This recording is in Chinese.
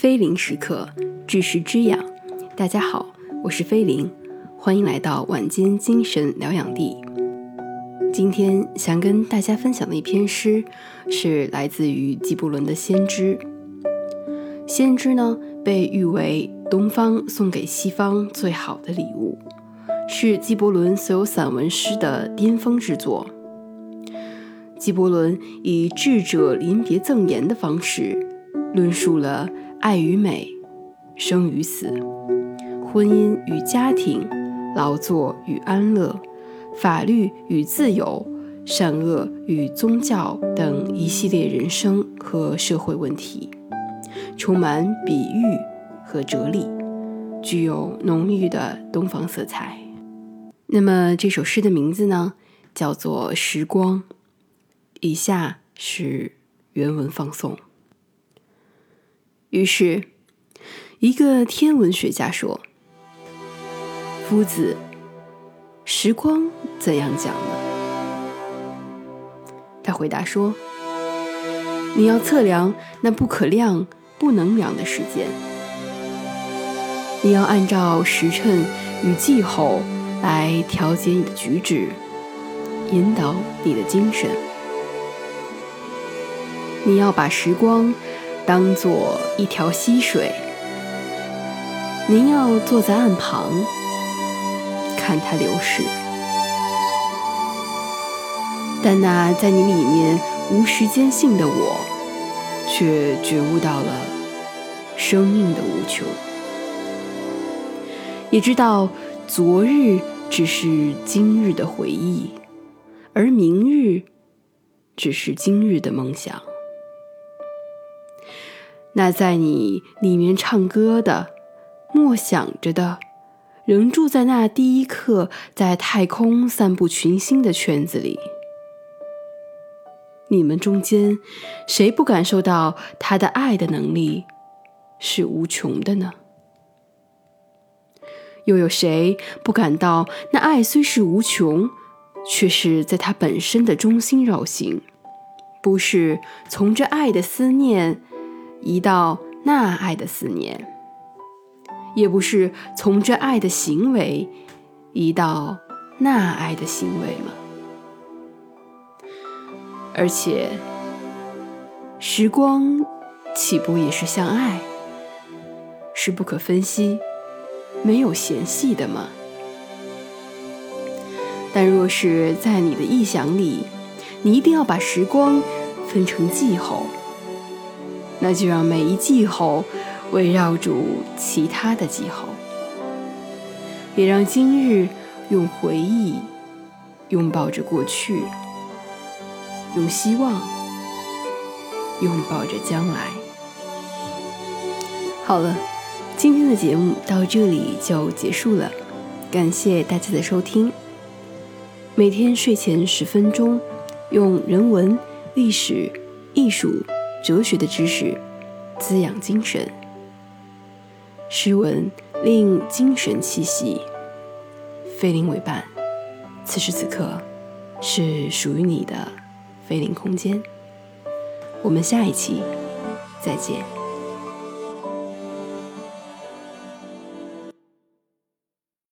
菲林时刻，知识之养。大家好，我是菲林，欢迎来到晚间精神疗养地。今天想跟大家分享的一篇诗，是来自于纪伯伦的《先知》。《先知》呢，被誉为东方送给西方最好的礼物，是纪伯伦所有散文诗的巅峰之作。纪伯伦以智者临别赠言的方式，论述了爱与美、生与死、婚姻与家庭、劳作与安乐、法律与自由、善恶与宗教等一系列人生和社会问题，充满比喻和哲理，具有浓郁的东方色彩。那么这首诗的名字呢，叫做《时光》。以下是原文放送。于是，一个天文学家说：“夫子，时光怎样讲呢？”他回答说：“你要测量那不可量、不能量的时间，你要按照时辰与气候来调节你的举止，引导你的精神。”你要把时光当做一条溪水，您要坐在岸旁看它流逝。但那在你里面无时间性的我，却觉悟到了生命的无穷，也知道昨日只是今日的回忆，而明日只是今日的梦想。那在你里面唱歌的、默想着的，仍住在那第一刻在太空散布群星的圈子里。你们中间，谁不感受到他的爱的能力是无穷的呢？又有谁不感到那爱虽是无穷，却是在他本身的中心绕行，不是从这爱的思念？移到那爱的思念，也不是从这爱的行为移到那爱的行为吗？而且，时光岂不也是像爱，是不可分析、没有嫌隙的吗？但若是在你的臆想里，你一定要把时光分成季候。那就让每一季候围绕住其他的季候，也让今日用回忆拥抱着过去，用希望拥抱着将来。好了，今天的节目到这里就结束了，感谢大家的收听。每天睡前十分钟，用人文、历史、艺术。哲学的知识滋养精神，诗文令精神气息。菲林为伴，此时此刻是属于你的菲林空间。我们下一期再见。